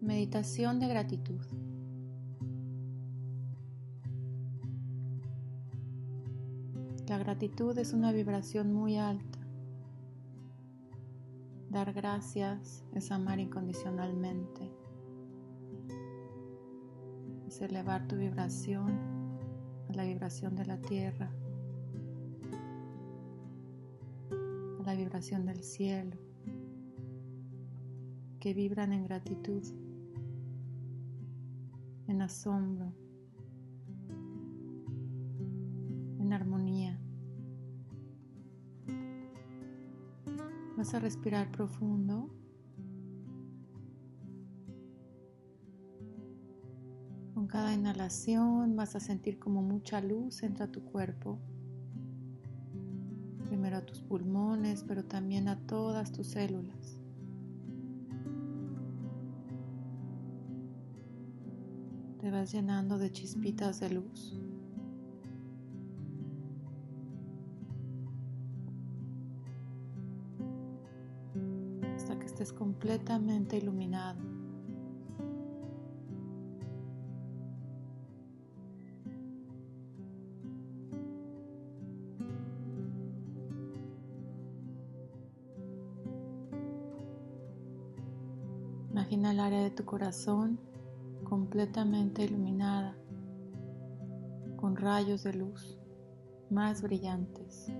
Meditación de gratitud. La gratitud es una vibración muy alta. Dar gracias es amar incondicionalmente. Es elevar tu vibración a la vibración de la tierra, a la vibración del cielo, que vibran en gratitud en asombro, en armonía. Vas a respirar profundo. Con cada inhalación vas a sentir como mucha luz entra a tu cuerpo. Primero a tus pulmones, pero también a todas tus células. Te vas llenando de chispitas de luz. Hasta que estés completamente iluminado. Imagina el área de tu corazón completamente iluminada con rayos de luz más brillantes.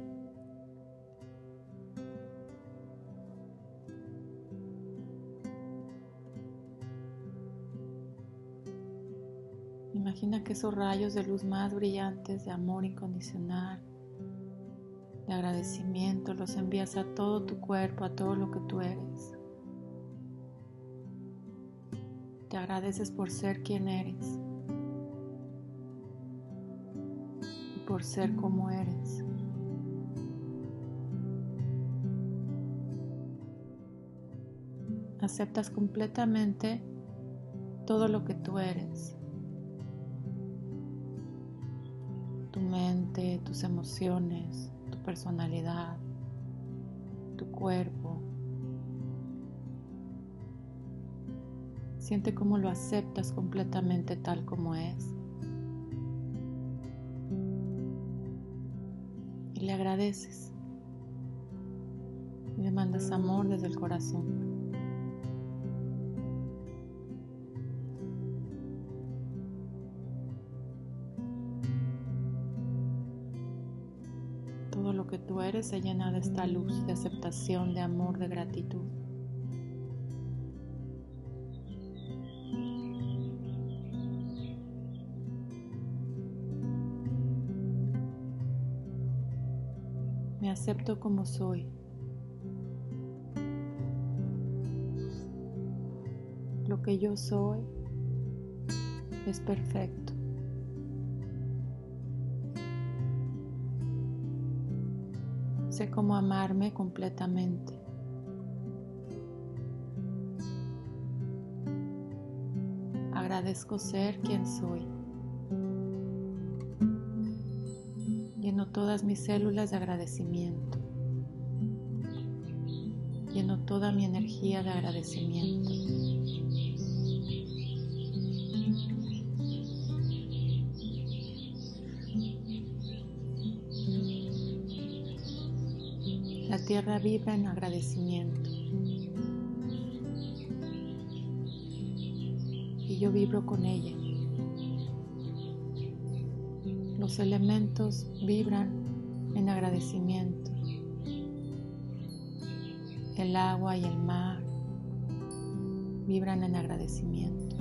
Imagina que esos rayos de luz más brillantes de amor incondicional, de agradecimiento, los envías a todo tu cuerpo, a todo lo que tú eres. Agradeces por ser quien eres por ser como eres. Aceptas completamente todo lo que tú eres. Tu mente, tus emociones, tu personalidad, tu cuerpo, Siente cómo lo aceptas completamente tal como es. Y le agradeces. Le mandas amor desde el corazón. Todo lo que tú eres se llena de esta luz de aceptación, de amor, de gratitud. Me acepto como soy. Lo que yo soy es perfecto. Sé cómo amarme completamente. Agradezco ser quien soy. Todas mis células de agradecimiento. Lleno toda mi energía de agradecimiento. La tierra vibra en agradecimiento. Y yo vibro con ella. Los elementos vibran en agradecimiento. El agua y el mar vibran en agradecimiento.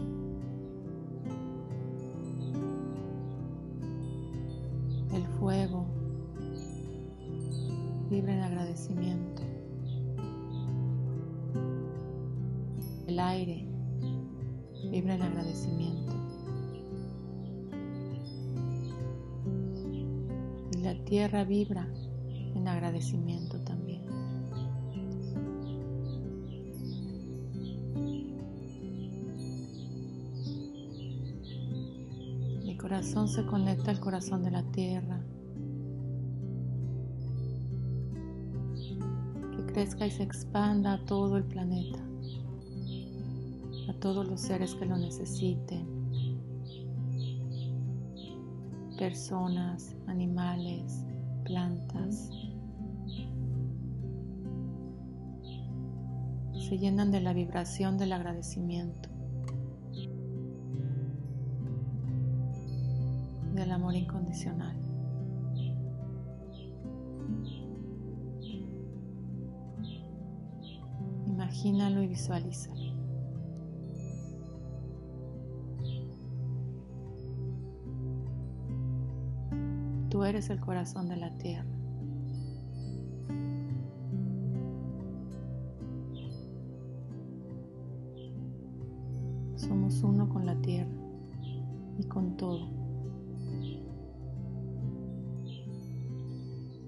El fuego la tierra vibra en agradecimiento también. Mi corazón se conecta al corazón de la tierra. Que crezca y se expanda a todo el planeta, a todos los seres que lo necesiten, personas, animales, plantas, se llenan de la vibración del agradecimiento, del amor incondicional. Imagínalo y visualízalo. Tú eres el corazón de la tierra. Somos uno con la tierra y con todo.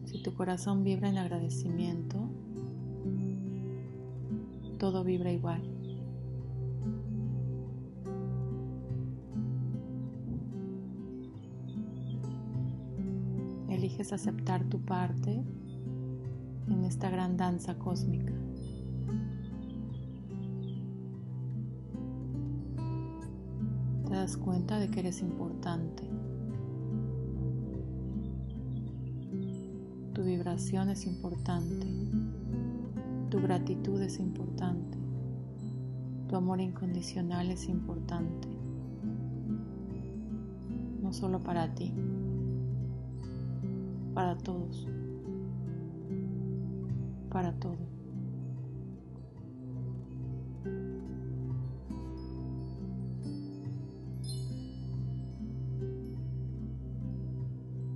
Si tu corazón vibra en agradecimiento, todo vibra igual. Eliges aceptar tu parte en esta gran danza cósmica. Te das cuenta de que eres importante. Tu vibración es importante. Tu gratitud es importante. Tu amor incondicional es importante. No solo para ti, para todos, para todo.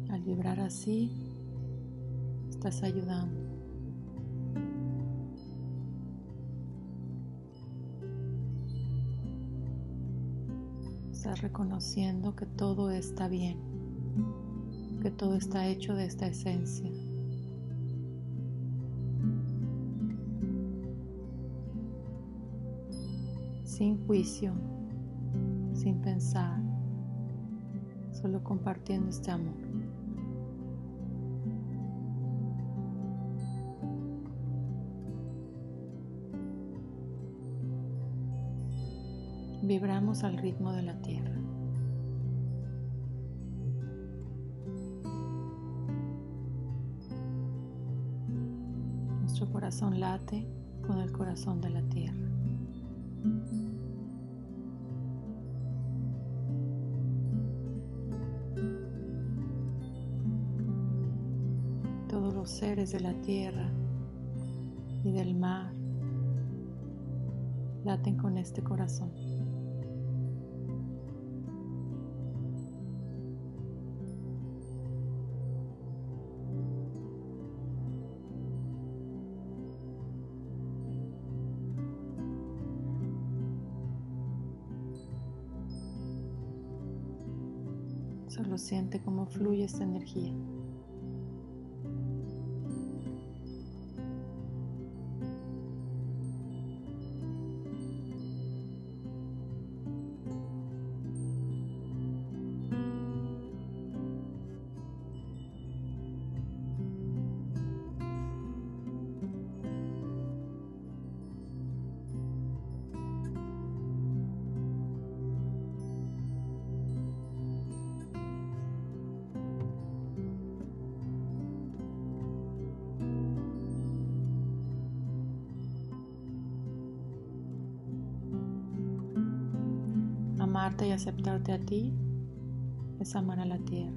Al vibrar así, estás ayudando. Estás reconociendo que todo está bien, que todo está hecho de esta esencia. Sin juicio, sin pensar, solo compartiendo este amor. vibramos al ritmo de la tierra. Corazón late con el corazón de la tierra. Todos los seres de la tierra y del mar laten con este corazón. Solo siente cómo fluye esta energía. Y aceptarte a ti es amar a la tierra.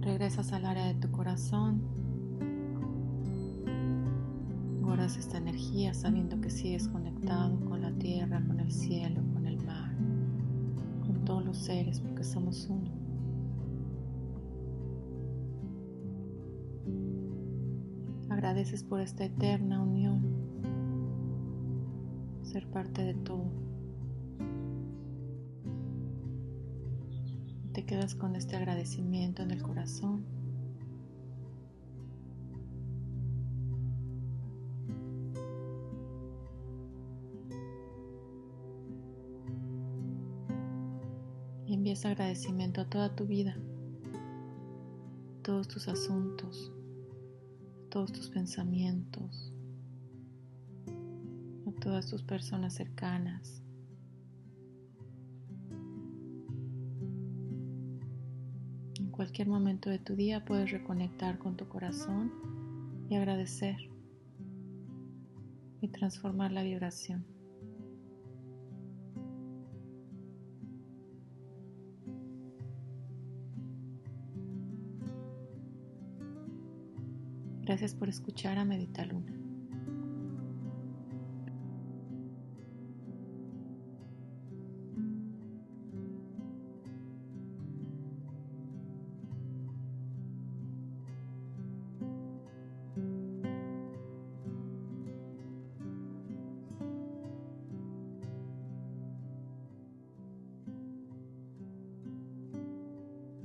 Regresas al área de tu corazón guardas esta energía sabiendo que sigues conectado con la tierra, con el cielo, con el mar, con todos los seres, porque somos uno. Agradeces por esta eterna unión, ser parte de todo. Te quedas con este agradecimiento en el corazón Envías agradecimiento a toda tu vida, a todos tus asuntos, a todos tus pensamientos, a todas tus personas cercanas. En cualquier momento de tu día puedes reconectar con tu corazón y agradecer y transformar la vibración. Gracias por escuchar a Medita Luna.